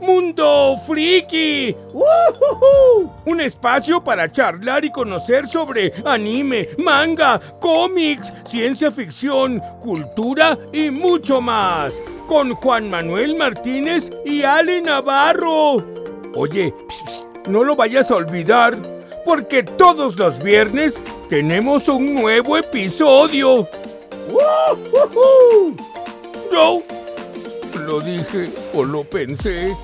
Mundo Friki. Un espacio para charlar y conocer sobre anime, manga, cómics, ciencia ficción, cultura y mucho más. Con Juan Manuel Martínez y Ale Navarro. Oye, no lo vayas a olvidar, porque todos los viernes tenemos un nuevo episodio. Yo lo dije o lo pensé.